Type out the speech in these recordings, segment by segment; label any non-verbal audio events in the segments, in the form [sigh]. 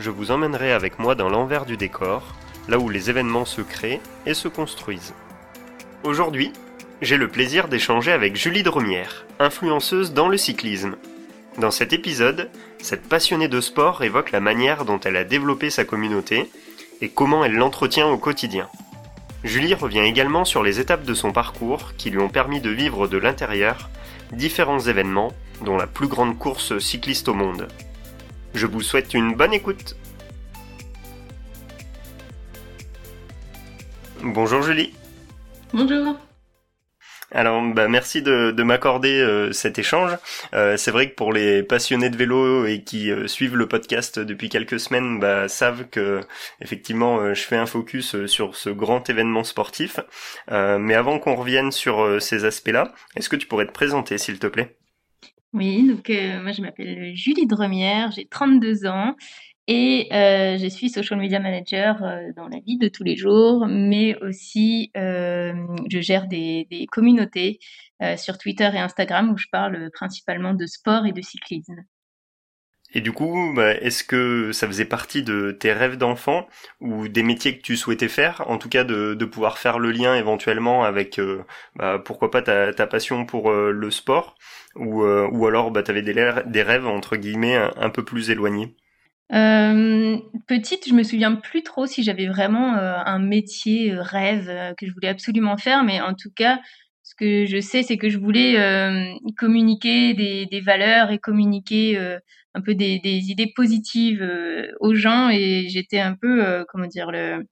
je vous emmènerai avec moi dans l'envers du décor, là où les événements se créent et se construisent. Aujourd'hui, j'ai le plaisir d'échanger avec Julie Drumière, influenceuse dans le cyclisme. Dans cet épisode, cette passionnée de sport évoque la manière dont elle a développé sa communauté et comment elle l'entretient au quotidien. Julie revient également sur les étapes de son parcours qui lui ont permis de vivre de l'intérieur différents événements, dont la plus grande course cycliste au monde. Je vous souhaite une bonne écoute. Bonjour Julie. Bonjour. Alors, bah, merci de, m'accorder euh, cet échange. Euh, c'est vrai que pour les passionnés de vélo et qui euh, suivent le podcast depuis quelques semaines, bah, savent que effectivement, je fais un focus sur ce grand événement sportif. mais avant qu'on revienne sur ces aspects-là, est-ce que tu pourrais te présenter, s'il te plaît? Oui, donc moi je m'appelle Julie Dremière, j'ai 32 ans. Et euh, je suis social media manager euh, dans la vie de tous les jours, mais aussi euh, je gère des, communautés euh, sur Twitter et Instagram où je parle principalement de sport et de cyclisme. Et du coup, bah, est-ce que ça faisait partie de tes rêves d'enfant ou des métiers que tu souhaitais faire En tout cas, de, pouvoir faire le lien éventuellement avec, bah, pourquoi pas ta, passion pour le sport ou, ou alors bah, tu avais des, rêves, entre guillemets, un peu plus éloignés? Euh, petite, je me souviens plus trop si j'avais vraiment euh, un métier euh, rêve euh, que je voulais absolument faire, mais en tout cas, que je sais, c'est que je voulais communiquer des, des, valeurs et communiquer un peu des, des idées positives aux gens, et j'étais un peu, comment dire, le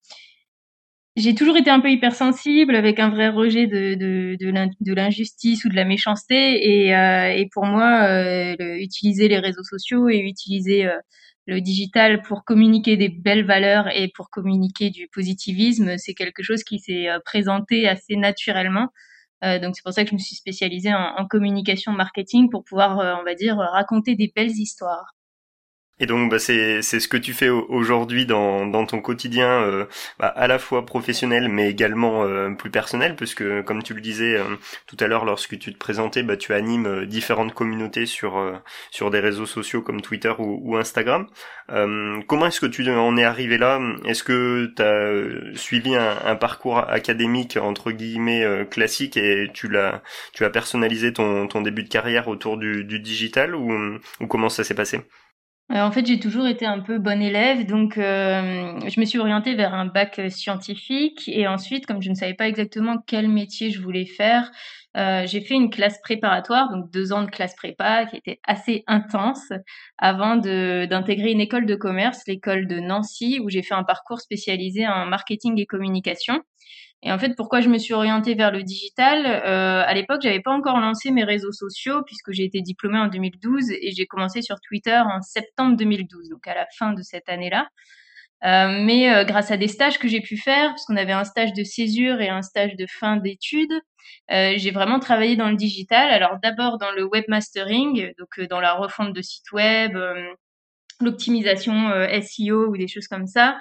j'ai toujours été un peu hypersensible avec un vrai rejet de, de, de l'injustice ou de la méchanceté et, et pour moi utiliser les réseaux sociaux et utiliser le digital pour communiquer des belles valeurs et pour communiquer du positivisme, c'est quelque chose qui s'est euh, présenté assez naturellement. Euh, donc c'est pour ça que je me suis spécialisée en, communication marketing pour pouvoir, euh, on va dire, raconter des belles histoires. Et donc bah, c'est c'est ce que tu fais aujourd'hui dans dans ton quotidien euh, bah, à la fois professionnel mais également euh, plus personnel puisque comme tu le disais euh, tout à l'heure lorsque tu te présentais bah tu animes différentes communautés sur sur des réseaux sociaux comme Twitter ou, ou Instagram. comment est-ce que tu en es arrivé là? Est-ce que tu as suivi un, un, parcours académique entre guillemets classique et tu l'as tu as personnalisé ton ton début de carrière autour du du digital ou ou comment ça s'est passé? Euh, en fait, j'ai toujours été un peu bonne élève, donc euh, je me suis orientée vers un bac scientifique. Et ensuite, comme je ne savais pas exactement quel métier je voulais faire, euh, j'ai fait une classe préparatoire, donc deux ans de classe prépa, qui était assez intense, avant d'intégrer une école de commerce, l'école de Nancy, où j'ai fait un parcours spécialisé en marketing et communication. Et en fait, pourquoi je me suis orientée vers le digital euh, À l'époque, j'avais pas encore lancé mes réseaux sociaux puisque j'ai été diplômée en 2012 et j'ai commencé sur Twitter en septembre 2012, donc à la fin de cette année-là. Euh, mais euh, grâce à des stages que j'ai pu faire, puisqu'on avait un stage de césure et un stage de fin d'études, euh, j'ai vraiment travaillé dans le digital. Alors d'abord dans le webmastering, donc dans la refonte de sites web, l'optimisation SEO ou des choses comme ça.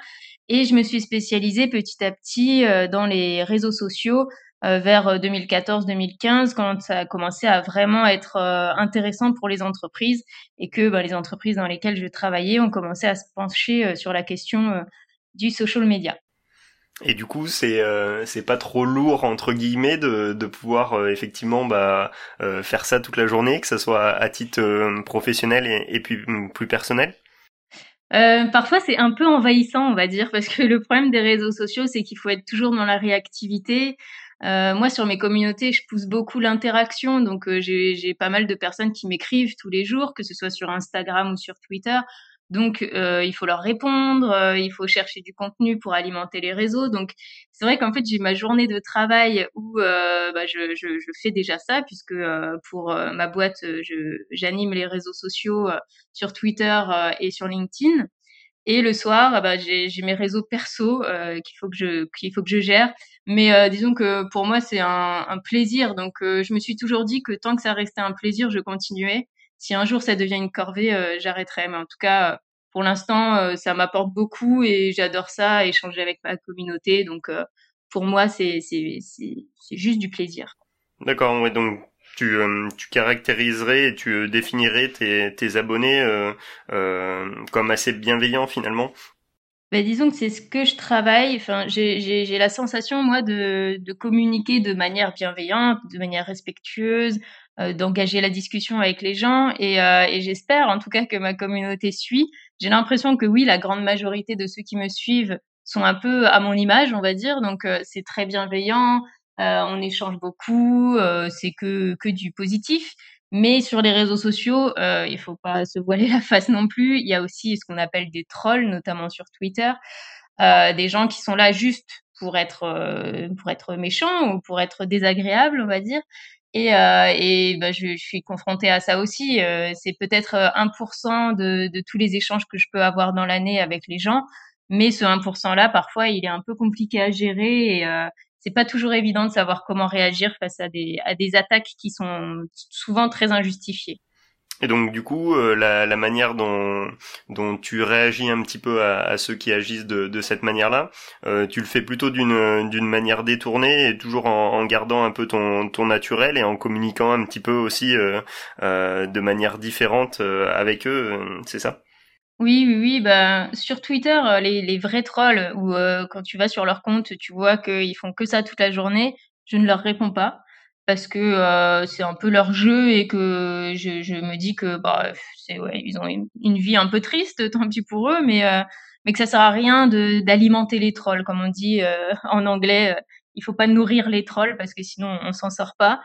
Et je me suis spécialisée petit à petit euh, dans les réseaux sociaux euh, vers 2014-2015 euh, quand ça a commencé à vraiment être intéressant pour les entreprises et que bah, les entreprises dans lesquelles je travaillais ont commencé à se pencher sur la question du social media. Et du coup, c'est c'est pas trop lourd entre guillemets de de pouvoir effectivement bah faire ça toute la journée, que ça soit à titre professionnel et, et puis plus personnel? Euh, parfois, c'est un peu envahissant, on va dire, parce que [laughs] le problème des réseaux sociaux, c'est qu'il faut être toujours dans la réactivité. Euh, moi, sur mes communautés, je pousse beaucoup l'interaction, donc euh, j'ai pas mal de personnes qui m'écrivent tous les jours, que ce soit sur Instagram ou sur Twitter. Donc, euh, il faut leur répondre, euh, il faut chercher du contenu pour alimenter les réseaux. Donc, c'est vrai qu'en fait, j'ai ma journée de travail où euh, bah, je, je, je, fais déjà ça, puisque pour ma boîte, j'anime les réseaux sociaux sur Twitter et sur LinkedIn. Et le soir, ah bah, j'ai mes réseaux perso qu'il faut que je qu'il faut que je gère. Mais disons que pour moi, c'est un, un, plaisir. Donc, je me suis toujours dit que tant que ça restait un plaisir, je continuais. Si un jour ça devient une corvée, j'arrêterai. Mais en tout cas, pour l'instant, ça m'apporte beaucoup et j'adore ça, échanger avec ma communauté. Donc, pour moi, c'est juste du plaisir. D'accord, ouais, donc tu, euh, tu caractériserais et tu euh, définirais tes, tes abonnés euh, euh, comme assez bienveillants finalement? Ben, disons que c'est ce que je travaille. Enfin, j'ai la sensation, moi, de, de, communiquer de manière bienveillante, de manière respectueuse, euh, d'engager la discussion avec les gens. Et, euh, et j'espère, en tout cas, que ma communauté suit. J'ai l'impression que oui, la grande majorité de ceux qui me suivent sont un peu à mon image, on va dire. Donc, c'est très bienveillant. Euh, on échange beaucoup, euh, c'est que que du positif. Mais sur les réseaux sociaux, euh, il faut pas se voiler [laughs] la face non plus. Il y a aussi ce qu'on appelle des trolls, notamment sur Twitter, euh, des gens qui sont là juste pour être euh, pour être méchants ou pour être désagréables, on va dire. Et, euh, et bah, je, suis confrontée à ça aussi. c'est peut-être 1% de, de tous les échanges que je peux avoir dans l'année avec les gens, mais ce 1% là, parfois, il est un peu compliqué à gérer et, c'est pas toujours évident de savoir comment réagir face à des, à des attaques qui sont souvent très injustifiées. Et donc du coup, euh, la, manière dont, tu réagis un petit peu à, ceux qui agissent de, cette manière-là, euh, tu le fais plutôt d'une manière détournée et toujours en, gardant un peu ton, ton naturel et en communiquant un petit peu aussi euh, de manière différente avec eux, c'est ça? Oui, oui, oui, bah, sur Twitter, les, les vrais trolls, où quand tu vas sur leur compte, tu vois qu'ils font que ça toute la journée, je ne leur réponds pas parce que euh, c'est un peu leur jeu et que je, je me dis que bah c'est ouais, ils ont une, vie un peu triste, [laughs] tant pis pour eux, mais mais que ça sert à rien de d'alimenter les trolls, comme on dit en anglais. il faut pas nourrir les trolls parce que sinon on s'en sort pas.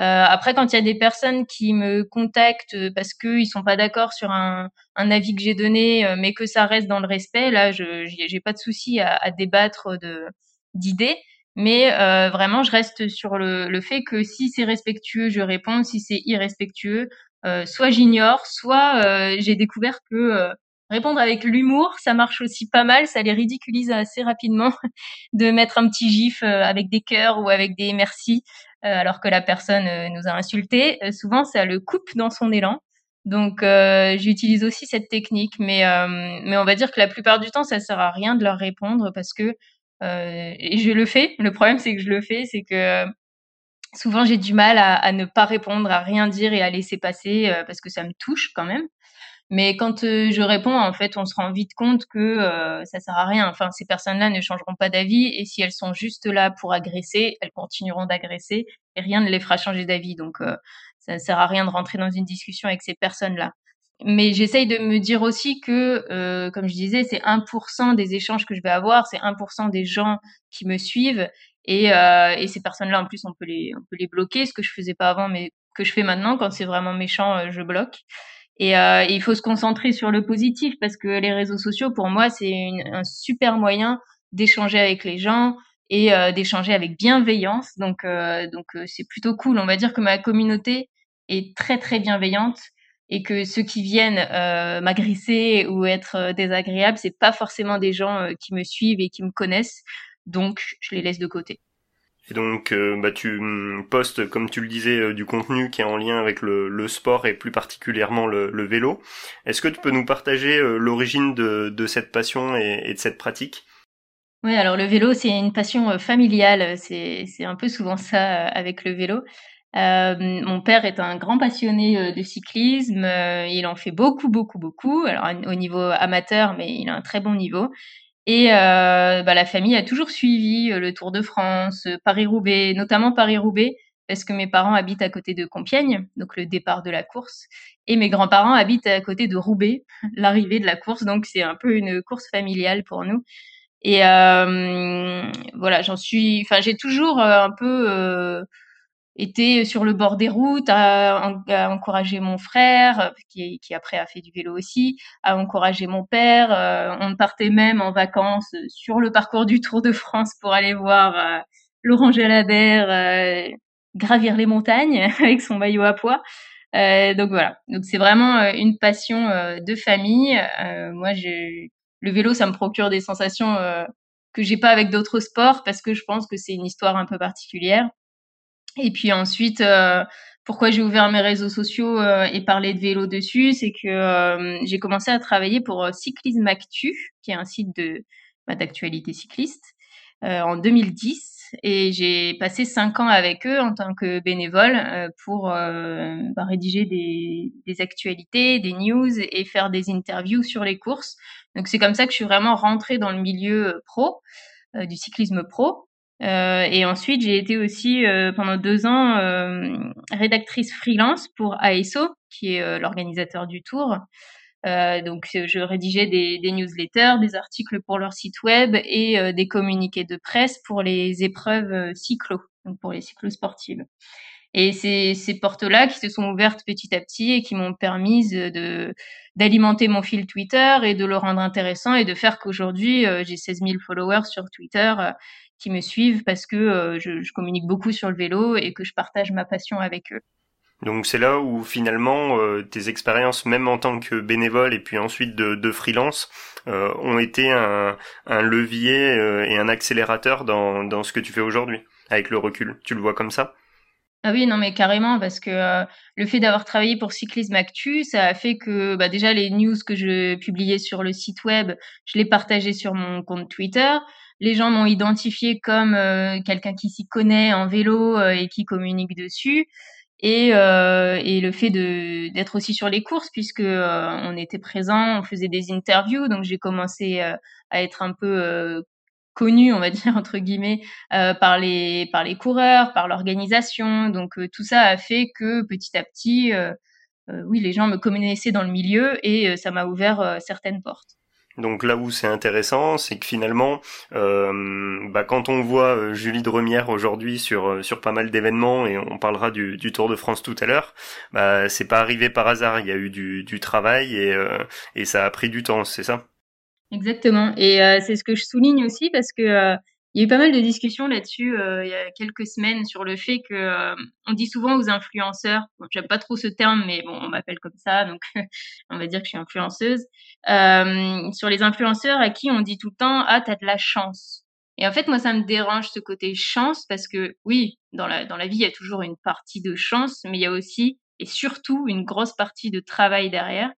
Euh, après, quand il y a des personnes qui me contactent parce qu'ils sont pas d'accord sur un, un, avis que j'ai donné, euh, mais que ça reste dans le respect, là, je j'ai pas de souci à, à, débattre de d'idées. Mais euh, vraiment, je reste sur le, le fait que si c'est respectueux, je réponds. Si c'est irrespectueux, euh, soit j'ignore, soit euh, j'ai découvert que répondre avec l'humour, ça marche aussi pas mal. Ça les ridiculise assez rapidement [laughs] de mettre un petit gif avec des cœurs ou avec des merci. Euh, alors que la personne euh, nous a insulté. Euh, souvent, ça le coupe dans son élan. Donc, j'utilise aussi cette technique, mais mais on va dire que la plupart du temps, ça sert à rien de leur répondre parce que et je le fais. Le problème, c'est que je le fais, c'est que souvent j'ai du mal à, ne pas répondre, à rien dire et à laisser passer parce que ça me touche quand même. Mais quand euh, je réponds, en fait, on se rend vite compte que euh, ça sert à rien. Enfin, ces personnes-là ne changeront pas d'avis et si elles sont juste là pour agresser, elles continueront d'agresser et rien ne les fera changer d'avis. Donc, euh, ça ne sert à rien de rentrer dans une discussion avec ces personnes-là. Mais j'essaye de me dire aussi que, euh, comme je disais, c'est 1% des échanges que je vais avoir, c'est 1% des gens qui me suivent. Et, euh, et ces personnes-là, en plus, on peut les, on peut les bloquer, ce que je faisais pas avant, mais que je fais maintenant. Quand c'est vraiment méchant, je bloque. Et euh, il faut se concentrer sur le positif parce que les réseaux sociaux, pour moi, c'est un super moyen d'échanger avec les gens et euh, d'échanger avec bienveillance. Donc, euh, donc euh, c'est plutôt cool. On va dire que ma communauté est très très bienveillante et que ceux qui viennent euh, m'agresser ou être désagréables, c'est pas forcément des gens qui me suivent et qui me connaissent. Donc, je les laisse de côté. Et donc, euh, bah, tu mm, postes, comme tu le disais, euh, du contenu qui est en lien avec le, le sport et plus particulièrement le, le vélo. Est-ce que tu peux nous partager euh, l'origine de, de, cette passion et, et, de cette pratique? Oui, alors le vélo, c'est une passion familiale. C'est, c'est un peu souvent ça avec le vélo. Euh, mon père est un grand passionné de cyclisme. il en fait beaucoup, beaucoup, beaucoup. Alors au niveau amateur, mais il a un très bon niveau. Et euh, bah, la famille a toujours suivi euh, le Tour de France, euh, Paris-Roubaix, notamment Paris-Roubaix, parce que mes parents habitent à côté de Compiègne, donc le départ de la course, et mes grands-parents habitent à côté de Roubaix, [laughs] l'arrivée de la course, donc c'est un peu une course familiale pour nous. Et euh, voilà, j'en suis, enfin j'ai toujours un peu était sur le bord des routes, à, à encourager mon frère, qui, qui, après a fait du vélo aussi, à encourager mon père. Euh, on partait même en vacances sur le parcours du Tour de France pour aller voir euh, Laurent Jalabert euh, gravir les montagnes [laughs] avec son maillot à poids. donc voilà, donc c'est vraiment une passion de famille. moi, le vélo, ça me procure des sensations que j'ai pas avec d'autres sports parce que je pense que c'est une histoire un peu particulière. Et puis ensuite, pourquoi j'ai ouvert mes réseaux sociaux et parlé de vélo dessus, c'est que j'ai commencé à travailler pour Cyclisme Actu, qui est un site de bah, d'actualité cycliste, en 2010 et j'ai passé cinq ans avec eux en tant que bénévole euh, pour euh, bah, rédiger des, des, actualités, des news et faire des interviews sur les courses. Donc c'est comme ça que je suis vraiment rentrée dans le milieu euh, pro, du cyclisme pro. Et ensuite j'ai été aussi pendant deux ans rédactrice freelance pour ASO, qui est l'organisateur du tour. Euh, donc, je rédigeais des, newsletters, des articles pour leur site web et euh, des communiqués de presse pour les épreuves euh, cyclo, donc pour les cyclosportives. Et c'est ces portes-là qui se sont ouvertes petit à petit et qui m'ont permis de d'alimenter mon fil Twitter et de le rendre intéressant et de faire qu'aujourd'hui j'ai 16 000 followers sur Twitter qui me suivent parce que je, je communique beaucoup sur le vélo et que je partage ma passion avec eux. Donc c'est là où finalement euh, tes expériences, même en tant que bénévole et puis ensuite de, de freelance, euh, ont été un, un levier euh, et un accélérateur dans, dans ce que tu fais aujourd'hui, avec le recul. Tu le vois comme ça? Ah oui, non mais carrément, parce que euh, le fait d'avoir travaillé pour Cyclisme Actu, ça a fait que bah, déjà les news que je publiais sur le site web, je les partageais sur mon compte Twitter. Les gens m'ont identifié comme quelqu'un qui s'y connaît en vélo et qui communique dessus et, euh, et le fait d'être aussi sur les courses puisque euh, on était présent, on faisait des interviews, donc j'ai commencé euh, à être un peu euh, connu, on va dire [laughs] entre guillemets, par les par les coureurs, par l'organisation. Donc tout ça a fait que petit à petit, oui, les gens me connaissaient dans le milieu et ça m'a ouvert certaines portes. Donc là où c'est intéressant, c'est que finalement, euh, bah, quand on voit euh, Julie de Remière aujourd'hui sur euh, sur pas mal d'événements et on parlera du, du, Tour de France tout à l'heure, bah, c'est pas arrivé par hasard. Il y a eu du, du travail et et ça a pris du temps, c'est ça? Exactement. Et c'est ce que je souligne aussi parce que il y a eu pas mal de discussions là-dessus euh, il y a quelques semaines sur le fait que euh, on dit souvent aux influenceurs, bon, j'aime pas trop ce terme, mais bon, on m'appelle comme ça, donc [laughs] on va dire que je suis influenceuse, euh, sur les influenceurs à qui on dit tout le temps ah t'as de la chance. Et en fait moi ça me dérange ce côté chance parce que oui dans la dans la vie il y a toujours une partie de chance, mais il y a aussi et surtout une grosse partie de travail derrière.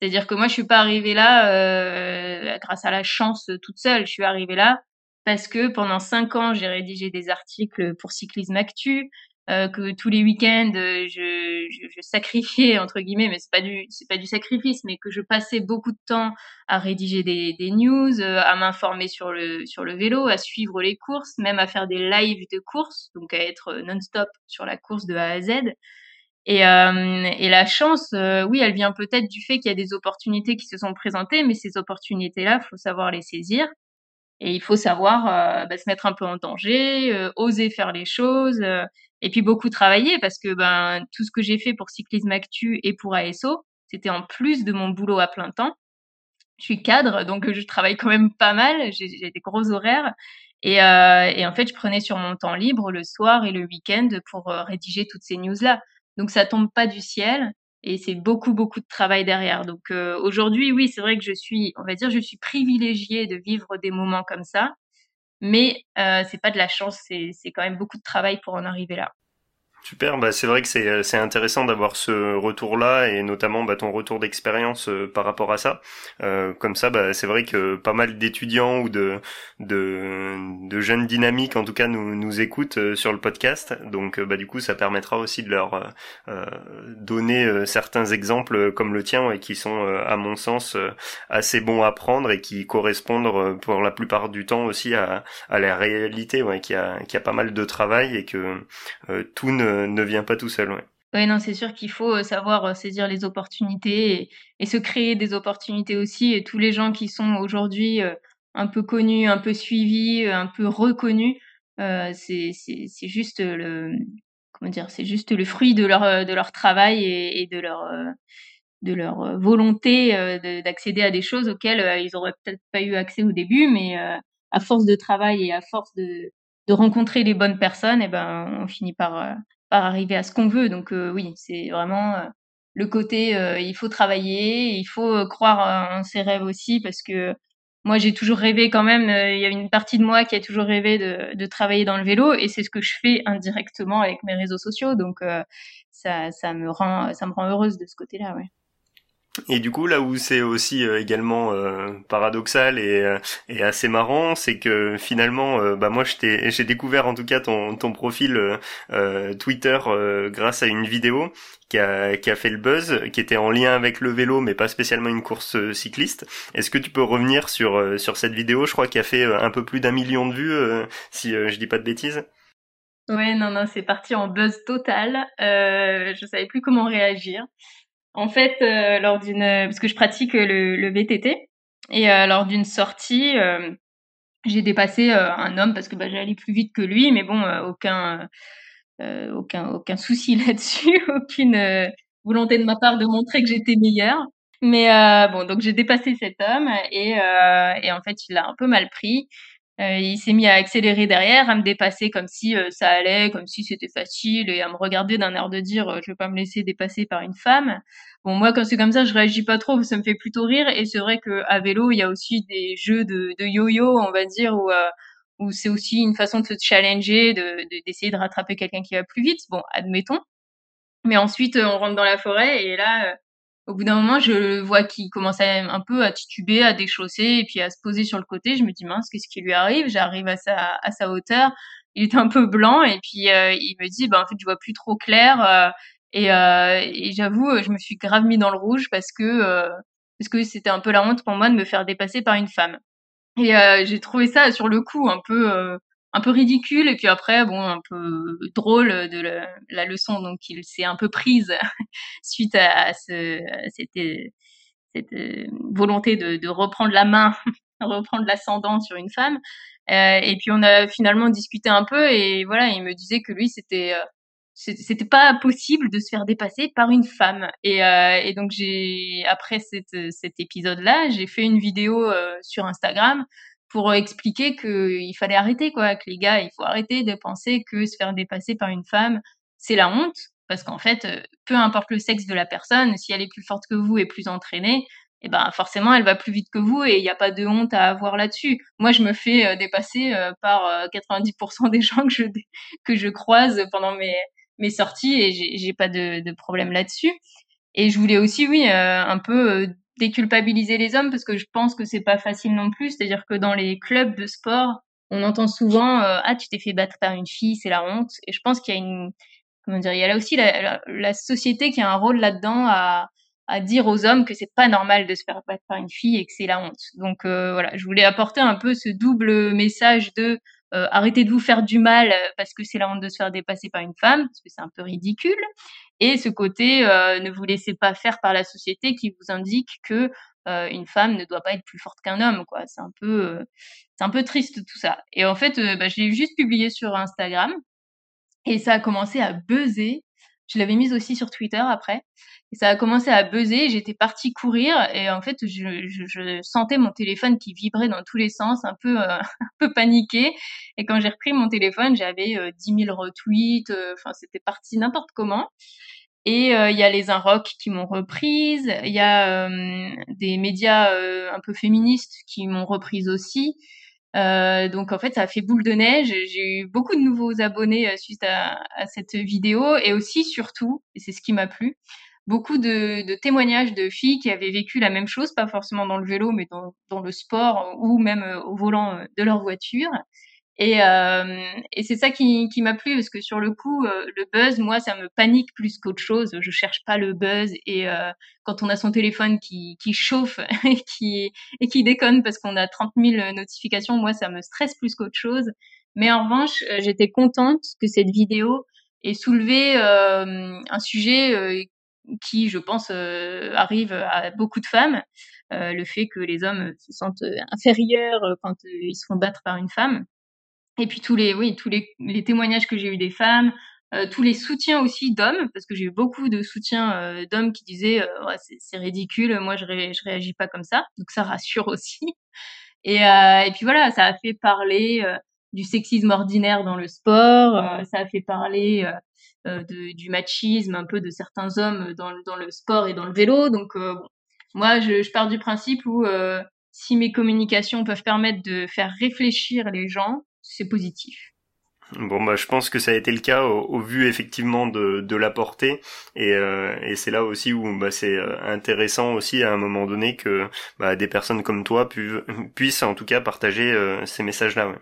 C'est-à-dire que moi je suis pas arrivée là euh, grâce à la chance toute seule, je suis arrivée là parce que pendant cinq ans, j'ai rédigé des articles pour Cyclisme Actu, euh, que tous les week-ends, euh, je, je, je, sacrifiais entre guillemets, mais c'est pas du c'est pas du sacrifice, mais que je passais beaucoup de temps à rédiger des, des news, euh, à m'informer sur le sur le vélo, à suivre les courses, même à faire des lives de courses, donc à être non-stop sur la course de A à Z. Et, euh, et la chance, euh, oui, elle vient peut-être du fait qu'il y a des opportunités qui se sont présentées, mais ces opportunités-là, faut savoir les saisir. Et il faut savoir euh, bah, se mettre un peu en danger, euh, oser faire les choses, euh, et puis beaucoup travailler parce que ben tout ce que j'ai fait pour Cyclisme Actu et pour ASO, c'était en plus de mon boulot à plein temps. Je suis cadre, donc je travaille quand même pas mal. J'ai des gros horaires. Et, et, en fait, je prenais sur mon temps libre le soir et le week-end pour rédiger toutes ces news-là. Donc ça tombe pas du ciel et c'est beaucoup beaucoup de travail derrière. Donc euh, aujourd'hui, oui, c'est vrai que je suis, on va dire, je suis privilégiée de vivre des moments comme ça, mais euh, c'est pas de la chance, c'est c'est quand même beaucoup de travail pour en arriver là. Super, bah c'est vrai que c'est euh, c'est intéressant d'avoir ce retour-là et notamment bah, ton retour d'expérience euh, par rapport à ça. Euh, comme ça, bah, c'est vrai que pas mal d'étudiants ou de, de, de jeunes dynamiques en tout cas nous nous écoutent euh, sur le podcast. Donc bah du coup, ça permettra aussi de leur donner certains exemples comme le tien et qui sont à mon sens assez bons à prendre et qui correspondent pour la plupart du temps aussi à, à la réalité, ouais, qui a qui a pas mal de travail et que tout ne ne vient pas tout seul. Ouais. Oui, non, c'est sûr qu'il faut euh, savoir euh, saisir les opportunités et, se créer des opportunités aussi. Et tous les gens qui sont aujourd'hui euh, un peu connus, un peu suivis, un peu reconnus, euh, c'est juste le comment dire, c'est juste le fruit de leur de leur travail et, et de leur de leur volonté d'accéder à des choses auxquelles ils auraient peut-être pas eu accès au début, mais à force de travail et à force de de rencontrer les bonnes personnes, et eh ben on finit par par arriver à ce qu'on veut. Donc euh, oui, c'est vraiment euh, le côté euh, il faut travailler, il faut croire en ses rêves aussi parce que moi, j'ai toujours rêvé quand même. Il y a une partie de moi qui a toujours rêvé de, travailler dans le vélo, et c'est ce que je fais indirectement avec mes réseaux sociaux. Donc, ça, ça me rend, ça me rend heureuse de ce côté-là, ouais. Et du coup, là où c'est aussi euh, également euh, paradoxal et, euh, et, assez marrant, c'est que finalement, bah moi, j'ai découvert en tout cas ton, ton profil Twitter grâce à une vidéo qui a, qui a fait le buzz, qui était en lien avec le vélo, mais pas spécialement une course cycliste. Est-ce que tu peux revenir sur sur cette vidéo Je crois qu'il a fait un peu plus d'un million de vues, si je dis pas de bêtises? Ouais, non, non, c'est parti en buzz total. Euh, je savais plus comment réagir. En fait, euh, lors d'une, parce que je pratique le, VTT, et euh, lors d'une sortie, euh, j'ai dépassé un homme parce que bah, j'allais plus vite que lui, mais bon, aucun, aucun, aucun souci [laughs] là-dessus, aucune volonté de ma part de montrer que j'étais meilleure. Mais bon, donc j'ai dépassé cet homme et, et en fait, il l'a un peu mal pris. Euh, il s'est mis à accélérer derrière, à me dépasser comme si euh, ça allait, comme si c'était facile, et à me regarder d'un air de dire euh, je vais pas me laisser dépasser par une femme. Bon, moi quand c'est comme ça, je réagis pas trop, ça me fait plutôt rire. Et c'est vrai que à vélo, il y a aussi des jeux de, de yo-yo, on va dire, où où c'est aussi une façon de se challenger, de d'essayer de, rattraper quelqu'un qui va plus vite. Bon, admettons. Mais ensuite, on rentre dans la forêt et là, au bout d'un moment, je vois qu'il commence un peu à tituber, à déchausser et puis à se poser sur le côté. Je me dis mince, qu'est-ce qui lui arrive? J'arrive à sa hauteur. Il est un peu blanc et puis euh, il me dit bah en fait je vois plus trop clair euh, et, euh, et j'avoue je me suis grave mis dans le rouge parce que parce que c'était un peu la honte pour moi de me faire dépasser par une femme. Et j'ai trouvé ça sur le coup un peu un peu ridicule et puis après bon un peu drôle de la, leçon. Donc il s'est un peu prise [laughs] suite à, ce cette, cette euh, volonté de, de, reprendre la main [laughs] reprendre l'ascendant sur une femme. Euh, et puis on a finalement discuté un peu et voilà il me disait que lui c'était euh, c'était pas possible de se faire dépasser par une femme. Et, euh, donc j'ai après cet épisode là j'ai fait une vidéo euh, sur Instagram pour expliquer qu'il fallait arrêter, quoi, que les gars, il faut arrêter de penser que se faire dépasser par une femme, c'est la honte, parce qu'en fait, euh, peu importe le sexe de la personne, si elle est plus forte que vous et plus entraînée, eh ben forcément, elle va plus vite que vous et il n'y a pas de honte à avoir là-dessus. Moi, je me fais euh, dépasser euh, par 90% des [laughs] gens que je que je croise pendant mes mes sorties et j'ai pas de, de problème là-dessus. Et je voulais aussi, oui, un peu déculpabiliser les hommes parce que je pense que c'est pas facile non plus. C'est-à-dire que dans les clubs de sport, on entend souvent euh, ah tu t'es fait battre par une fille, c'est la honte. Et je pense qu'il y a une comment dire, il y a là aussi la, société qui a un rôle là-dedans à à dire aux hommes que c'est pas normal de se faire battre par une fille et que c'est la honte. Donc euh, voilà, je voulais apporter un peu ce double message de euh, arrêtez de vous faire du mal parce que c'est la honte de se faire dépasser par une femme, parce que c'est un peu ridicule et ce côté euh, ne vous laissez pas faire par la société qui vous indique que euh, une femme ne doit pas être plus forte qu'un homme quoi. C'est un peu euh, c'est un peu triste tout ça. Et en fait bah, je l'ai juste publié sur Instagram et ça a commencé à buzzer je l'avais mise aussi sur Twitter après. Et ça a commencé à buzzer j'étais partie courir et en fait je, je, je, sentais mon téléphone qui vibrait dans tous les sens un peu [laughs] un peu paniqué. Et quand j'ai repris mon téléphone j'avais 10 000 retweets enfin c'était parti n'importe comment. Et euh, il y a les Inrocks qui m'ont reprise, il y a euh, des médias euh, un peu féministes qui m'ont reprise aussi. Donc en fait, ça a fait boule de neige. J'ai eu beaucoup de nouveaux abonnés suite à, cette vidéo et aussi surtout, et c'est ce qui m'a plu, beaucoup de, témoignages de filles qui avaient vécu la même chose, pas forcément dans le vélo, mais dans, dans le sport ou même au volant de leur voiture et, euh, et c'est ça qui, qui m'a plu parce que sur le coup, euh, le buzz, moi, ça me panique plus qu'autre chose. Je cherche pas le buzz et euh, quand on a son téléphone qui, qui chauffe [laughs] et qui, et qui déconne parce qu'on a 30 000 notifications, moi, ça me stresse plus qu'autre chose. Mais en revanche, euh, j'étais contente que cette vidéo ait soulevé euh, un sujet qui, je pense, arrive à beaucoup de femmes. le fait que les hommes se sentent inférieurs quand ils se font battre par une femme. Et puis tous les, oui, tous les, les témoignages que j'ai eu des femmes, euh, tous les soutiens aussi d'hommes, parce que j'ai eu beaucoup de soutiens euh, d'hommes qui disaient euh, ouais, c'est ridicule, moi je, ré, je réagis pas comme ça, donc ça rassure [laughs] aussi. Et, euh, et puis voilà, ça a fait parler du sexisme ordinaire dans le sport, ça a fait parler de, du machisme un peu de certains hommes dans, dans le sport et dans le vélo. Donc bon, moi je, je pars du principe où si mes communications peuvent permettre de faire réfléchir les gens, c'est positif. Bon bah je pense que ça a été le cas au, vu effectivement de, la portée et, euh, et c'est là aussi où bah, c'est euh, intéressant aussi à un moment donné que bah, des personnes comme toi puissent en tout cas partager euh, ces messages là. Ouais.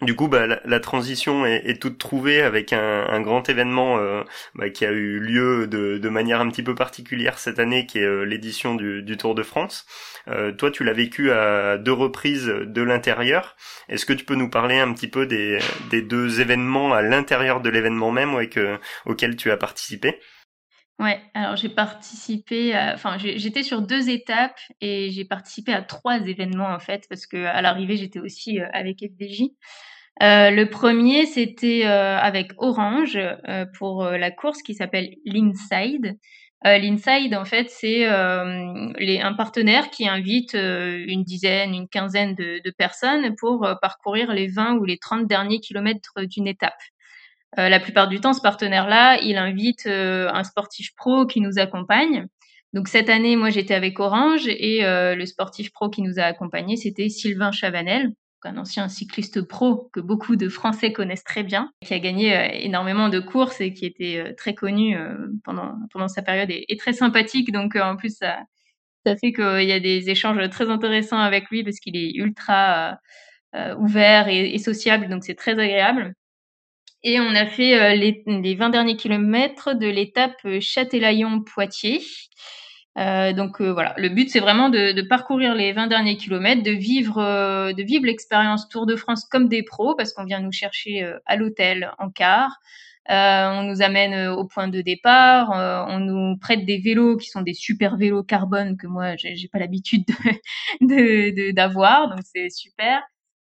Du coup, bah, la, transition est, toute trouvée avec un, grand événement euh, bah, qui a eu lieu de, manière un petit peu particulière cette année, qui est euh, l'édition du, Tour de France. Euh, toi, tu l'as vécu à deux reprises de l'intérieur. Est-ce que tu peux nous parler un petit peu des, deux événements à l'intérieur de l'événement même auquel tu as participé? Ouais, alors j'ai participé, enfin j'étais sur deux étapes et j'ai participé à trois événements en fait parce que à l'arrivée j'étais aussi avec FDJ. Euh, le premier, c'était euh, avec Orange euh, pour la course qui s'appelle l'Inside. L'Inside, en fait, c'est un partenaire qui invite une dizaine, une quinzaine de, de personnes pour parcourir les 20 ou les 30 derniers kilomètres d'une étape. La plupart du temps, ce partenaire-là, il invite un sportif pro qui nous accompagne. Donc cette année, moi, j'étais avec Orange et le sportif pro qui nous a accompagnés, c'était Sylvain Chavanel un ancien cycliste pro que beaucoup de Français connaissent très bien, qui a gagné euh, énormément de courses et qui était euh, très connu euh, pendant, sa période et, très sympathique. Donc en plus, ça, ça fait qu'il y a des échanges très intéressants avec lui parce qu'il est ultra ouvert et, et, sociable, donc c'est très agréable. Et on a fait les, les 20 derniers kilomètres de l'étape Châtelaillon-Poitiers. Euh, donc euh, voilà, le but c'est vraiment de, parcourir les 20 derniers kilomètres, de vivre, euh, de vivre l'expérience Tour de France comme des pros parce qu'on vient nous chercher euh, à l'hôtel en car. on nous amène au point de départ, on nous prête des vélos qui sont des super vélos carbone que moi j'ai pas l'habitude d'avoir, [laughs] de, de, donc c'est super.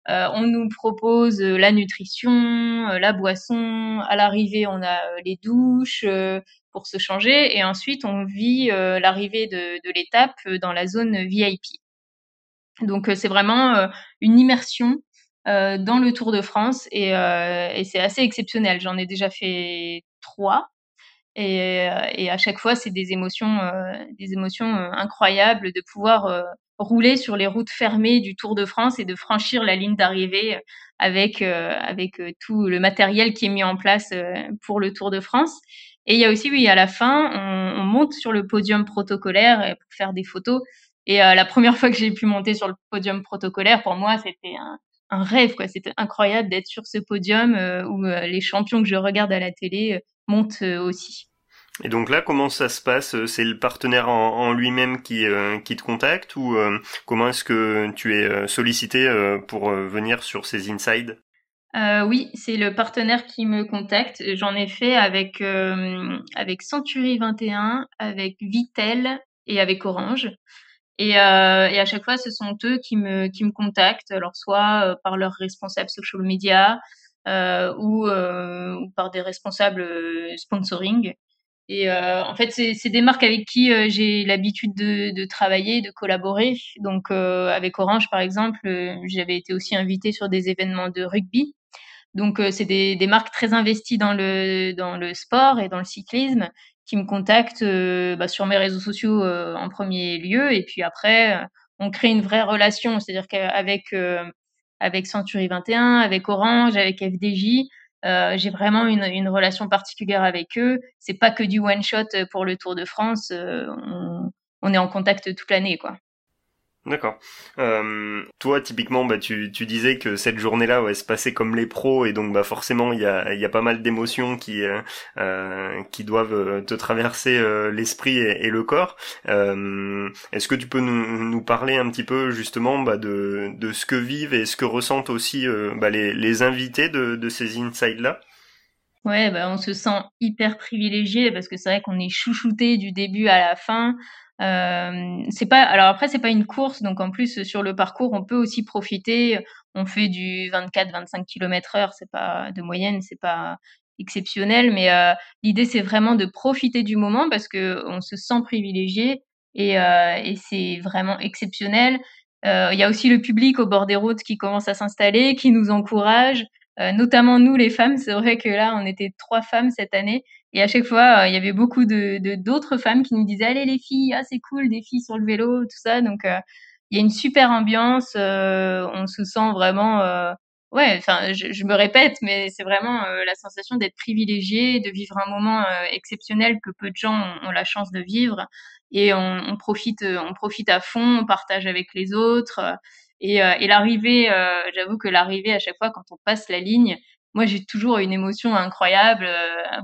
On nous propose la nutrition, la boisson. À l'arrivée, on a les douches, pour se changer. Et ensuite, on vit euh, l'arrivée de, de l'étape euh, dans la zone VIP. Donc, euh, c'est vraiment une immersion dans le Tour de France et, et c'est assez exceptionnel. J'en ai déjà fait trois. Et, et, à chaque fois, c'est des émotions, des émotions incroyables de pouvoir rouler sur les routes fermées du Tour de France et de franchir la ligne d'arrivée avec avec tout le matériel qui est mis en place pour le Tour de France. Et il y a aussi, oui, à la fin, on, on monte sur le podium protocolaire euh, pour faire des photos. Et euh, la première fois que j'ai pu monter sur le podium protocolaire, pour moi, c'était un, rêve, quoi. C'était incroyable d'être sur ce podium euh, où les champions que je regarde à la télé montent aussi. Et donc là, comment ça se passe? C'est le partenaire en, lui-même qui, qui te contacte ou comment est-ce que tu es sollicité pour venir sur ces insides? Euh, oui, c'est le partenaire qui me contacte. J'en ai fait avec euh, avec Century 21, avec Vitel et avec Orange. Et, euh, à chaque fois, ce sont eux qui me qui me contactent, alors soit euh, par leurs responsables social media euh, euh, ou par des responsables sponsoring. Et en fait, c'est des marques avec qui j'ai l'habitude de, de, travailler, de collaborer. Donc, avec Orange, par exemple, j'avais été aussi invitée sur des événements de rugby. Donc euh, c'est des, des, marques très investies dans le dans le sport et dans le cyclisme qui me contactent euh, bah, sur mes réseaux sociaux euh, en premier lieu et puis après on crée une vraie relation, c'est-à-dire qu'avec avec Century 21, avec Orange, avec FDJ, j'ai vraiment une, une, relation particulière avec eux. C'est pas que du one shot pour le Tour de France. on, on est en contact toute l'année, quoi. D'accord. Euh, toi, typiquement, bah, tu, disais que cette journée-là ouais, se passait comme les pros, et donc bah, forcément, il y a, pas mal d'émotions qui, euh, euh doivent te traverser l'esprit et, le corps. Est-ce que tu peux nous, parler un petit peu justement bah, de, ce que vivent et ce que ressentent aussi bah, les, les invités de, de ces insides-là Ouais, bah, on se sent hyper privilégié parce que c'est vrai qu'on est chouchouté du début à la fin. Euh, c'est pas alors après c'est pas une course donc en plus sur le parcours on peut aussi profiter on fait du 24 25 km heure c'est pas de moyenne c'est pas exceptionnel mais euh, l'idée c'est vraiment de profiter du moment parce que on se sent privilégié et, euh, c'est vraiment exceptionnel il y a aussi le public au bord des routes qui commence à s'installer qui nous encourage notamment nous les femmes. C'est vrai que là, on était trois femmes cette année et à chaque fois, euh, il y avait beaucoup de d'autres femmes qui nous disaient allez les filles, ah c'est cool, des filles sur le vélo, tout ça. Donc euh, il y a une super ambiance, on se sent vraiment ouais, enfin, je, je, me répète, mais c'est vraiment euh, la sensation d'être privilégié, de vivre un moment euh, exceptionnel que peu de gens ont, la chance de vivre, et on, on, profite, euh, on profite à fond, on partage avec les autres, et, et l'arrivée, j'avoue que l'arrivée à chaque fois quand on passe la ligne, moi j'ai toujours une émotion incroyable,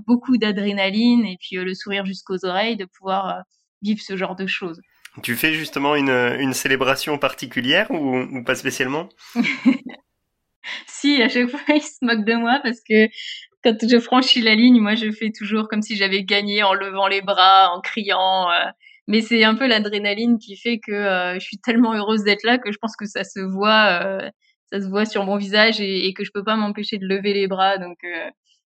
beaucoup d'adrénaline, et puis le sourire jusqu'aux oreilles de pouvoir vivre ce genre de choses. Tu fais justement une, une célébration particulière ou, ou pas spécialement? [laughs] Si, à chaque fois, [laughs] ils se moquent de moi parce que quand je franchis la ligne, moi, je fais toujours comme si j'avais gagné en levant les bras, en criant. Euh. mais c'est un peu l'adrénaline qui fait que euh, je suis tellement heureuse d'être là que je pense que ça se voit, euh, ça se voit sur mon visage et, que je peux pas m'empêcher de lever les bras. Donc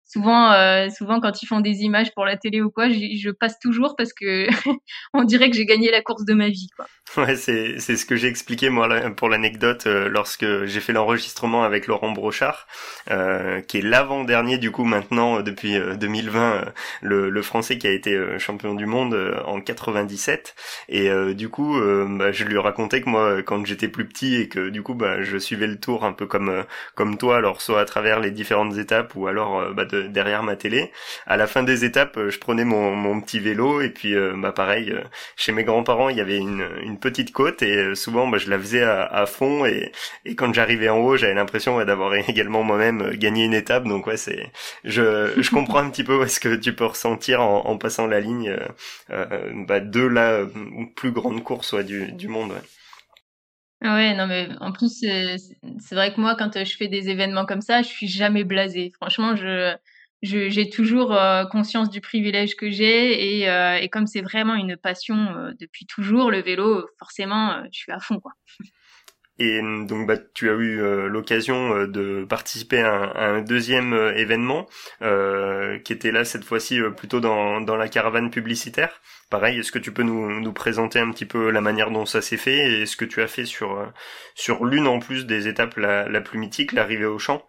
souvent, euh, souvent quand ils font des images pour la télé ou quoi, je passe toujours parce que [laughs] on dirait que j'ai gagné la course de ma vie. Quoi. Ouais, c'est ce que j'ai expliqué moi pour l'anecdote euh, lorsque j'ai fait l'enregistrement avec Laurent Brochard, euh, qui est l'avant-dernier du coup maintenant euh, depuis 2020 le, le français qui a été champion du monde en 97 et du coup bah, je lui racontais que moi quand j'étais plus petit et que du coup bah je suivais le tour un peu comme comme toi alors soit à travers les différentes étapes ou alors bah, de derrière ma télé. À la fin des étapes, euh, je prenais mon, mon petit vélo et puis euh, bah pareil, euh, chez mes grands-parents, il y avait une, une petite côte et souvent bah, je la faisais à, à fond et, et quand j'arrivais en haut, j'avais l'impression d'avoir [laughs] également moi-même gagné une étape. Donc ouais, c'est je, je comprends un petit peu ce que tu peux ressentir en, en passant la ligne euh, bah, de la plus grande course ouais, du, du monde. Ouais, non, mais en plus, c'est vrai que moi, quand je fais des événements comme ça, je suis jamais blasée. Franchement, je j'ai toujours euh, conscience du privilège que j'ai et, euh, et comme c'est vraiment une passion euh, depuis toujours, le vélo, forcément, je suis à fond, quoi. Et donc bah, tu as eu l'occasion de participer à un, deuxième événement qui était là cette fois-ci plutôt dans, dans la caravane publicitaire. Pareil, est-ce que tu peux nous, nous présenter un petit peu la manière dont ça s'est fait et ce que tu as fait sur, sur l'une en plus des étapes la, plus mythique, l'arrivée au champ?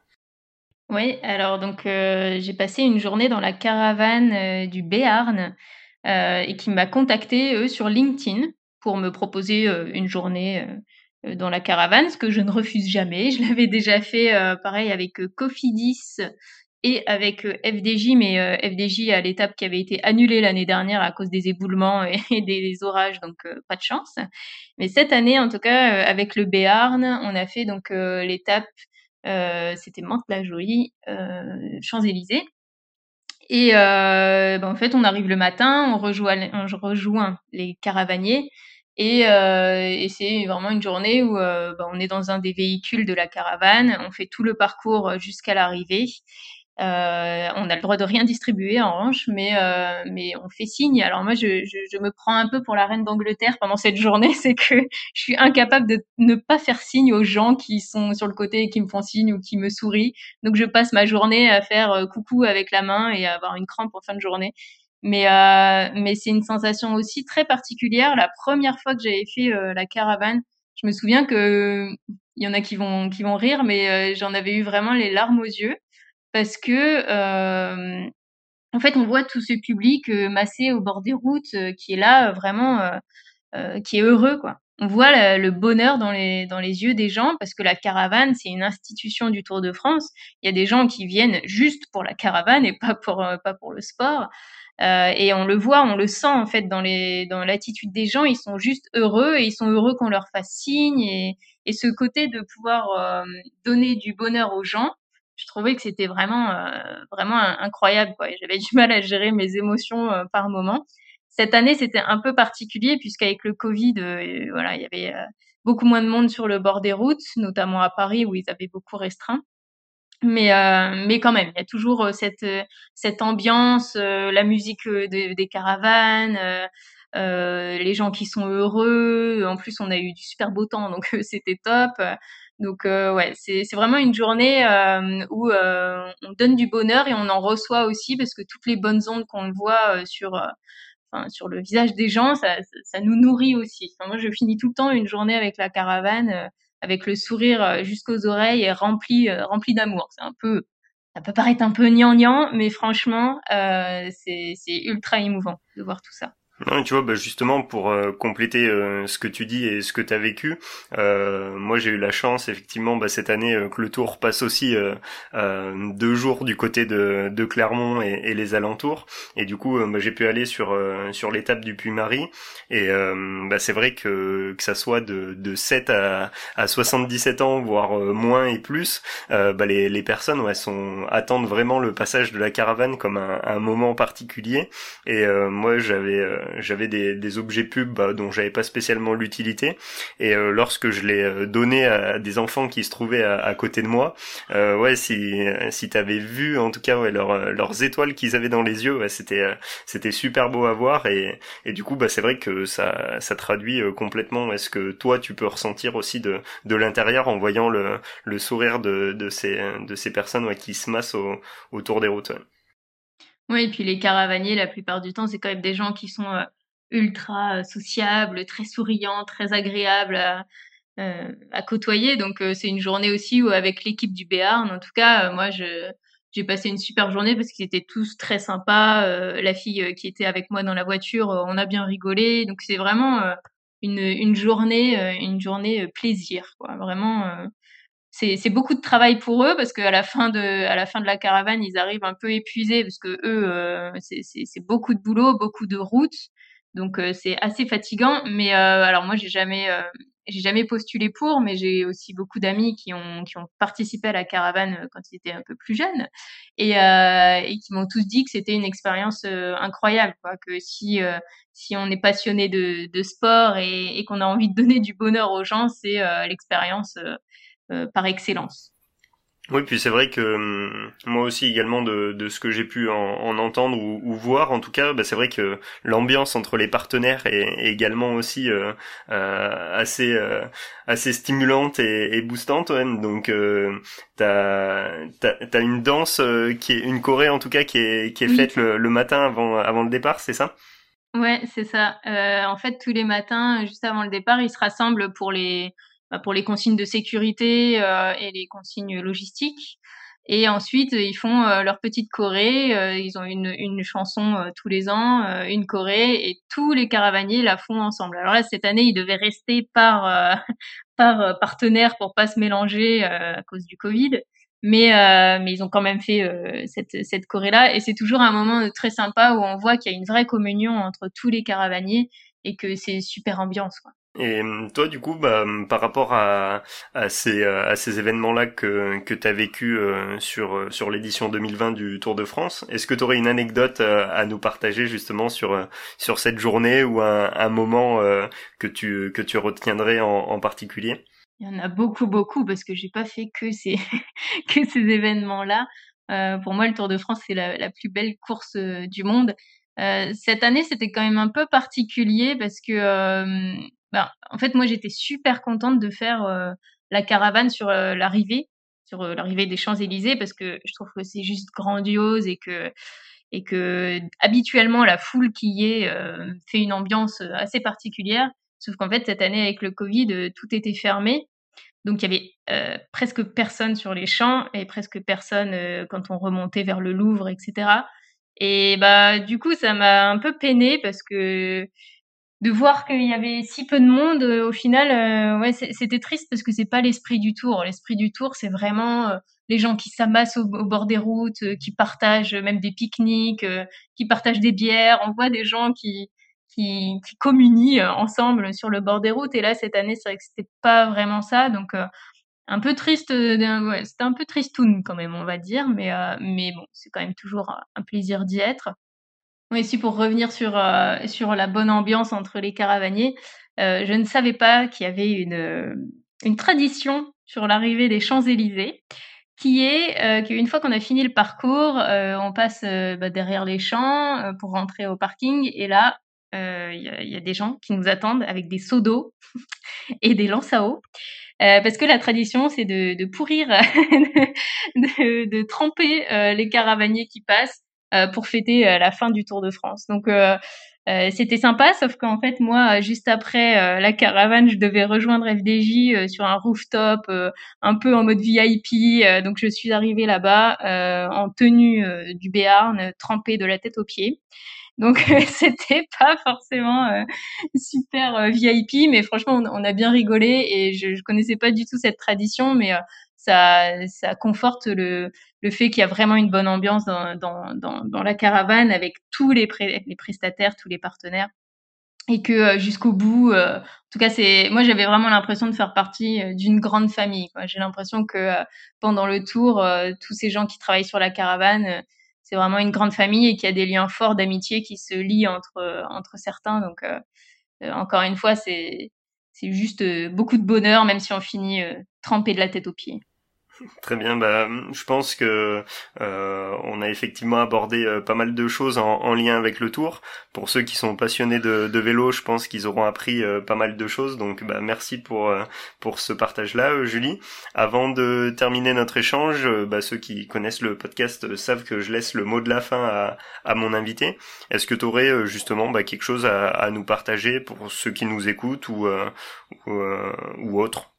Oui, alors donc euh, j'ai passé une journée dans la caravane euh, du Béarn euh, et qui m'a contacté eux sur LinkedIn pour me proposer une journée dans la caravane, ce que je ne refuse jamais. Je l'avais [laughs] déjà fait pareil avec Cofidis et avec FDJ, mais FDJ à l'étape qui avait été annulée l'année dernière à cause des éboulements et, [laughs] des, orages, donc pas de chance. Mais cette année, en tout cas, avec le Béarn, on a fait donc l'étape euh, c'était Mantes-la-Jolie, euh, Champs-Élysées. Et euh, ben, en fait, on arrive le matin, on rejoint, on rejoint les caravaniers et, euh, et c'est vraiment une journée où euh, ben, on est dans un des véhicules de la caravane, on fait tout le parcours jusqu'à l'arrivée euh, on a le droit de rien distribuer en revanche, mais euh, mais on fait signe. Alors moi, je, je, je, me prends un peu pour la reine d'Angleterre pendant cette journée, [laughs] c'est que je suis incapable de ne pas faire signe aux gens qui sont sur le côté et qui me font signe ou qui me sourient. Donc je passe ma journée à faire euh, coucou avec la main et à avoir une crampe en fin de journée. Mais euh, mais c'est une sensation aussi très particulière. La première fois que j'avais fait euh, la caravane, je me souviens que il y en a qui vont qui vont rire, mais j'en avais eu vraiment les larmes aux yeux parce que euh, en fait on voit tout ce public euh, massé au bord des routes euh, qui est là vraiment qui est heureux quoi. On voit le bonheur dans les dans les yeux des gens parce que la caravane c'est une institution du Tour de France. Il y a des gens qui viennent juste pour la caravane et pas pour pas pour le sport euh, et on le voit, on le sent en fait dans les dans l'attitude des gens. Ils sont juste heureux et ils sont heureux qu'on leur fasse signe et, ce côté de pouvoir euh, donner du bonheur aux gens, je trouvais que c'était vraiment euh, vraiment incroyable quoi. J'avais [laughs] du mal à gérer mes émotions par moment. Cette année, c'était un peu particulier puisqu'avec le Covid, voilà, il y avait beaucoup moins de monde sur le bord des routes, notamment à Paris où ils avaient beaucoup restreint. Mais mais quand même, il y a toujours cette cette ambiance, la musique des caravanes. les gens qui sont heureux. En plus, on a eu du super beau temps, donc c'était top. Donc euh, ouais, c'est vraiment une journée euh, où euh, on donne du bonheur et on en reçoit aussi parce que toutes les bonnes ondes qu'on voit sur enfin, sur le visage des gens, ça, ça, nous nourrit aussi. Moi, je finis tout le temps une journée avec la caravane, avec le sourire jusqu'aux oreilles et rempli, rempli d'amour. C'est un peu, ça peut paraître un peu gnangnan, mais franchement, euh, c'est ultra émouvant de voir tout ça. Non, tu vois, bah justement pour euh, compléter euh, ce que tu dis et ce que tu as vécu, euh, moi j'ai eu la chance effectivement bah, cette année que le Tour passe aussi deux jours du côté de, de Clermont et, et, les alentours, et du coup bah, j'ai pu aller sur sur l'étape du Puy-Marie, et bah, c'est vrai que que ça soit de, de 7 à, à 77 ans, voire moins et plus, bah, les, les personnes ouais, sont attendent vraiment le passage de la caravane comme un, un moment particulier, et moi j'avais j'avais des, des, objets pubs bah, dont j'avais pas spécialement l'utilité. Et euh, lorsque je les euh, donnais à des enfants qui se trouvaient à, côté de moi euh, ouais si si t'avais vu en tout cas ouais leurs leurs étoiles qu'ils avaient dans les yeux c'était c'était super beau à voir. Et et du coup bah c'est vrai que ça ça traduit complètement est-ce que toi tu peux ressentir aussi de de l'intérieur en voyant le le sourire de de ces de ces personnes ouais, qui se massent autour des routes oui, et puis les caravaniers, la plupart du temps, c'est quand même des gens qui sont euh, ultra euh, sociables, très souriants, très agréables à, euh, à côtoyer. Donc c'est une journée aussi où avec l'équipe du Béarn, en tout cas, moi je j'ai passé une super journée parce qu'ils étaient tous très sympas. la fille qui était avec moi dans la voiture, on a bien rigolé. Donc c'est vraiment une, une journée, une journée plaisir, quoi. Vraiment c'est beaucoup de travail pour eux parce qu'à la fin de à la fin de la caravane ils arrivent un peu épuisés parce que eux euh, c'est beaucoup de boulot beaucoup de routes. Donc euh, c'est assez fatigant. Mais euh, alors moi j'ai jamais j'ai jamais postulé pour mais j'ai aussi beaucoup d'amis qui ont qui ont participé à la caravane quand ils étaient un peu plus jeunes. Et, qui m'ont tous dit que c'était une expérience incroyable que si si on est passionné de, de sport et, et qu'on a envie de donner du bonheur aux gens c'est l'expérience euh, par excellence. Oui, puis c'est vrai que hum, moi aussi également de, de ce que j'ai pu en, entendre ou, voir, en tout cas, bah, c'est vrai que l'ambiance entre les partenaires est, également aussi euh, euh, assez euh, assez stimulante et, et boostante. Donc euh, t'as as, une danse qui est une choré en tout cas qui est qui est faite le, le, matin avant avant le départ, c'est ça? Ouais, c'est ça. en fait, tous les matins, juste avant le départ, ils se rassemblent pour les pour les consignes de sécurité euh, et les consignes logistiques. Et ensuite, ils font euh, leur petite choré. Euh, ils ont une, une chanson tous les ans, une choré, et tous les caravaniers la font ensemble. Alors là, cette année, ils devaient rester par [laughs] par partenaire pour pas se mélanger à cause du Covid. Mais mais ils ont quand même fait cette cette choré là, et c'est toujours un moment très sympa où on voit qu'il y a une vraie communion entre tous les caravaniers et que c'est super ambiance. Quoi. Et hum, toi, du coup, bah, hum, par rapport à, à ces, euh, à ces événements-là que, tu as vécu euh, sur, euh, l'édition 2020 du Tour de France, est-ce que tu aurais une anecdote à nous partager justement sur, cette journée ou un, moment que, tu, retiendrais en, particulier? Il y en a beaucoup, beaucoup, parce que j'ai pas fait que ces, [laughs] événements-là. Euh, pour moi, le Tour de France, c'est la, plus belle course du monde. Euh, cette année, c'était quand même un peu particulier parce que ben, en fait, moi, j'étais super contente de faire euh, la caravane sur euh, l'arrivée, sur euh, l'arrivée des Champs-Élysées, parce que je trouve que c'est juste grandiose et que et que habituellement la foule qui y est fait une ambiance assez particulière. Sauf qu'en fait, cette année avec le Covid, tout était fermé. Donc il y avait presque personne sur les champs et presque personne quand on remontait vers le Louvre, etc. Et bah du coup ça m'a un peu peiné parce que de voir qu'il y avait si peu de monde, euh, au final, euh, ouais, c'était triste parce que c'est pas l'esprit du tour. L'esprit du tour, c'est vraiment euh, les gens qui s'amassent au, bord des routes, qui partagent même des pique-niques, qui partagent des bières. On voit des gens qui qui, communient ensemble sur le bord des routes. Et là, cette année, c'est vrai que c'était pas vraiment ça. Donc un peu triste, ouais, c'était un peu tristoun quand même, on va dire, mais mais bon, c'est quand même toujours un plaisir d'y être. Oui, si pour revenir sur, euh, sur la bonne ambiance entre les caravaniers, euh, je ne savais pas qu'il y avait une, euh, une tradition sur l'arrivée des Champs-Élysées, qui est euh, qu'une fois qu'on a fini le parcours, on passe bah, derrière les champs pour rentrer au parking, et là, il y a, y, a des gens qui nous attendent avec des seaux d'eau [laughs] et des lances à eau. parce que la tradition, c'est de, de pourrir, [laughs] de, de, tremper les caravaniers qui passent euh, pour fêter euh, la fin du Tour de France. Donc euh, c'était sympa, sauf qu'en fait moi, juste après la caravane, je devais rejoindre FDJ sur un rooftop, un peu en mode VIP. donc je suis arrivée là-bas en tenue du Béarn, trempée de la tête aux pieds. Donc [laughs] c'était pas forcément super VIP, mais franchement on, a bien rigolé et je, je connaissais pas du tout cette tradition, mais ça, ça conforte le, le fait qu'il y a vraiment une bonne ambiance dans, dans, dans, dans la caravane avec tous les, les prestataires, tous les partenaires et que euh, jusqu'au bout, euh, en tout cas, c'est moi j'avais vraiment l'impression de faire partie euh, d'une grande famille. J'ai l'impression que pendant le tour, tous ces gens qui travaillent sur la caravane, c'est vraiment une grande famille et qu'il y a des liens forts d'amitié qui se lient entre entre certains. Donc encore une fois, c'est c'est juste beaucoup de bonheur, même si on finit trempé de la tête aux pieds. Très bien, bah, je pense que euh, on a effectivement abordé euh, pas mal de choses en, en, lien avec le tour. Pour ceux qui sont passionnés de, de vélo, je pense qu'ils auront appris euh, pas mal de choses. Donc, bah, merci pour euh, pour ce partage-là, Julie. Avant de terminer notre échange, bah, ceux qui connaissent le podcast savent que je laisse le mot de la fin à, à mon invité. Est-ce que tu aurais justement bah, quelque chose à, à, nous partager pour ceux qui nous écoutent ou ou, ou autres?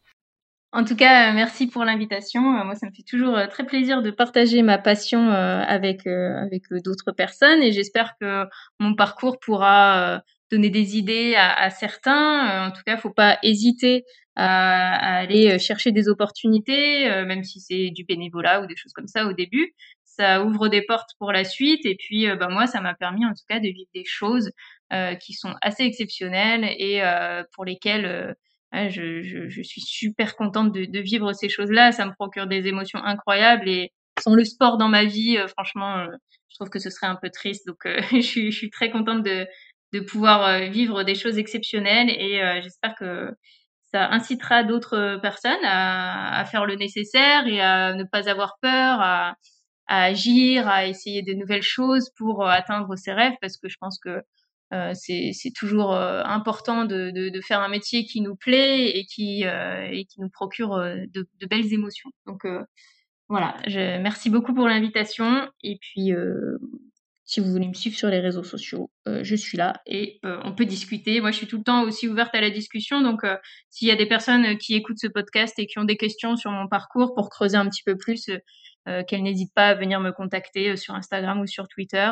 En tout cas, euh, merci pour l'invitation. Euh, moi, ça me fait toujours euh, très plaisir de partager ma passion avec avec d'autres personnes et j'espère que mon parcours pourra donner des idées à, certains. En tout cas, faut pas hésiter à, aller chercher des opportunités, même si c'est du bénévolat ou des choses comme ça au début. Ça ouvre des portes pour la suite et puis, bah, moi, ça m'a permis en tout cas de vivre des choses qui sont assez exceptionnelles et pour lesquelles je, je, je, suis super contente de, de vivre ces choses-là. Ça me procure des émotions incroyables et sans le sport dans ma vie, euh, franchement, euh, je trouve que ce serait un peu triste. Donc, euh, [laughs] je, suis, je, suis, très contente de, de pouvoir vivre des choses exceptionnelles et j'espère que ça incitera d'autres personnes à, à, faire le nécessaire et à ne pas avoir peur, à, à agir, à essayer de nouvelles choses pour atteindre ses rêves parce que je pense que euh, c'est toujours euh, important de, faire un métier qui nous plaît et qui, euh, nous procure de, de, belles émotions. Donc voilà, je, merci beaucoup pour l'invitation. Et puis, si vous voulez me suivre sur les réseaux sociaux, je suis là et on peut discuter. Moi, je suis tout le temps aussi ouverte à la discussion. Donc, s'il y a des personnes qui écoutent ce podcast et qui ont des questions sur mon parcours pour creuser un petit peu plus, qu'elles n'hésitent pas à venir me contacter sur Instagram ou sur Twitter.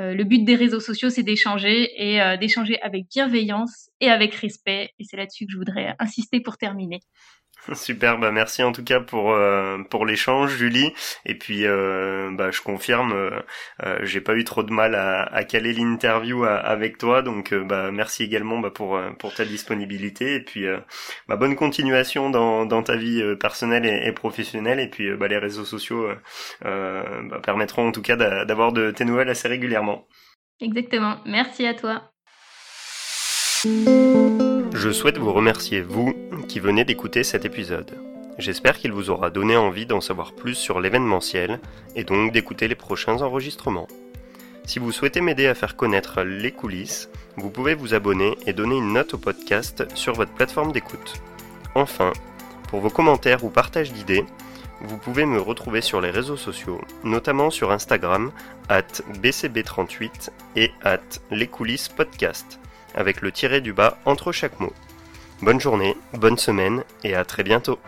Euh, le but des réseaux sociaux, c'est d'échanger et euh, d'échanger avec bienveillance et avec respect. Et c'est là-dessus que je voudrais insister pour terminer. [laughs] Super, bah merci en tout cas pour euh, l'échange, Julie. Et puis euh, bah je confirme, euh, j'ai pas eu trop de mal à, caler l'interview avec toi, donc bah merci également bah, pour ta disponibilité et puis bah, bonne continuation dans ta vie personnelle et, professionnelle. Et puis bah les réseaux sociaux permettront en tout cas d'avoir de tes nouvelles assez régulièrement. Exactement. Merci à toi. Je souhaite vous remercier, vous, qui venez d'écouter cet épisode. J'espère qu'il vous aura donné envie d'en savoir plus sur l'événementiel et donc d'écouter les prochains enregistrements. Si vous souhaitez m'aider à faire connaître les coulisses, vous pouvez vous abonner et donner une note au podcast sur votre plateforme d'écoute. Enfin, pour vos commentaires ou partages d'idées, vous pouvez me retrouver sur les réseaux sociaux, notamment sur Instagram, at bcb38 et at les coulisses podcast avec le tiré du bas entre chaque mot. Bonne journée, bonne semaine et à très bientôt